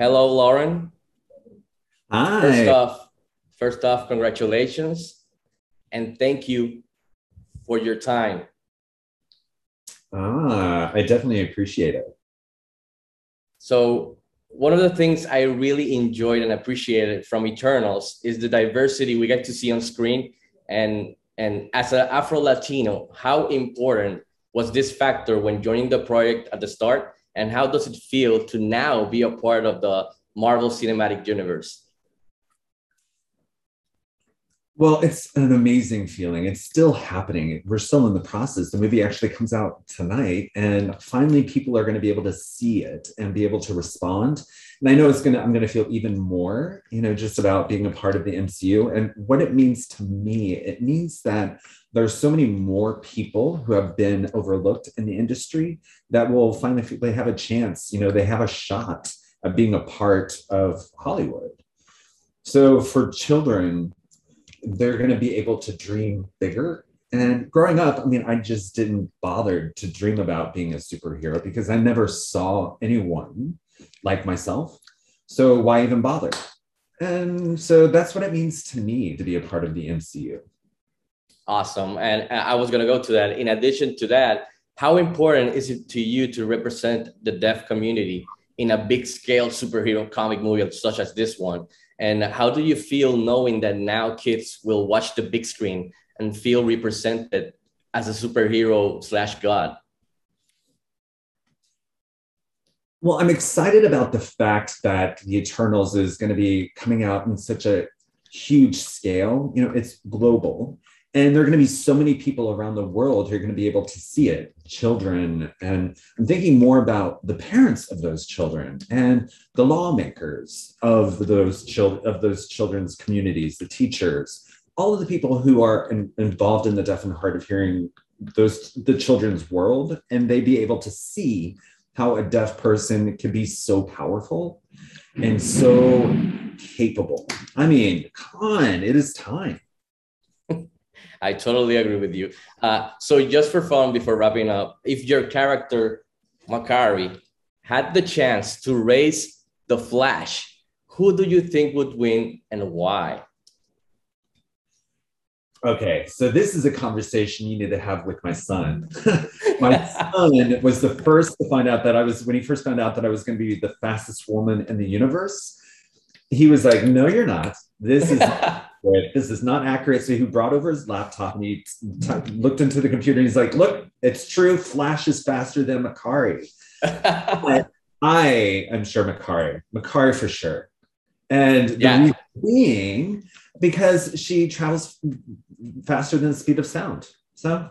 Hello, Lauren. Hi. First off, first off, congratulations and thank you for your time. Ah, I definitely appreciate it. So, one of the things I really enjoyed and appreciated from Eternals is the diversity we get to see on screen. And, and as an Afro Latino, how important was this factor when joining the project at the start? And how does it feel to now be a part of the Marvel Cinematic Universe? Well, it's an amazing feeling. It's still happening. We're still in the process. The movie actually comes out tonight, and finally, people are going to be able to see it and be able to respond. And I know it's going to, I'm going to feel even more, you know, just about being a part of the MCU and what it means to me. It means that there's so many more people who have been overlooked in the industry that will finally they have a chance, you know, they have a shot at being a part of Hollywood. So for children, they're going to be able to dream bigger. And growing up, I mean, I just didn't bother to dream about being a superhero because I never saw anyone like myself. So why even bother? And so that's what it means to me to be a part of the MCU. Awesome. And I was going to go to that. In addition to that, how important is it to you to represent the deaf community in a big scale superhero comic movie such as this one? And how do you feel knowing that now kids will watch the big screen and feel represented as a superhero slash god? Well, I'm excited about the fact that the Eternals is going to be coming out in such a huge scale. You know, it's global. And there are going to be so many people around the world who are going to be able to see it, children. And I'm thinking more about the parents of those children and the lawmakers of those children of those children's communities, the teachers, all of the people who are in, involved in the deaf and hard of hearing those the children's world, and they be able to see how a deaf person can be so powerful and so capable. I mean, come on, it is time. I totally agree with you. Uh, so just for fun, before wrapping up, if your character Makkari had the chance to raise the Flash, who do you think would win and why? Okay, so this is a conversation you need to have with my son. my son was the first to find out that I was, when he first found out that I was going to be the fastest woman in the universe, he was like, No, you're not. This is this is not accurate. So he brought over his laptop and he t- looked into the computer and he's like, look, it's true. Flash is faster than Makkari. I am sure Makkari, Makkari for sure. And yeah. the being because she travels faster than the speed of sound. So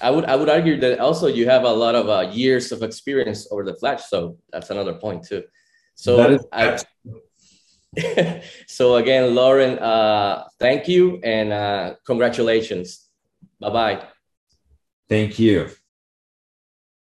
I would I would argue that also you have a lot of uh, years of experience over the Flash. So that's another point too. So I, so again, Lauren, uh, thank you and uh, congratulations. Bye bye. Thank you.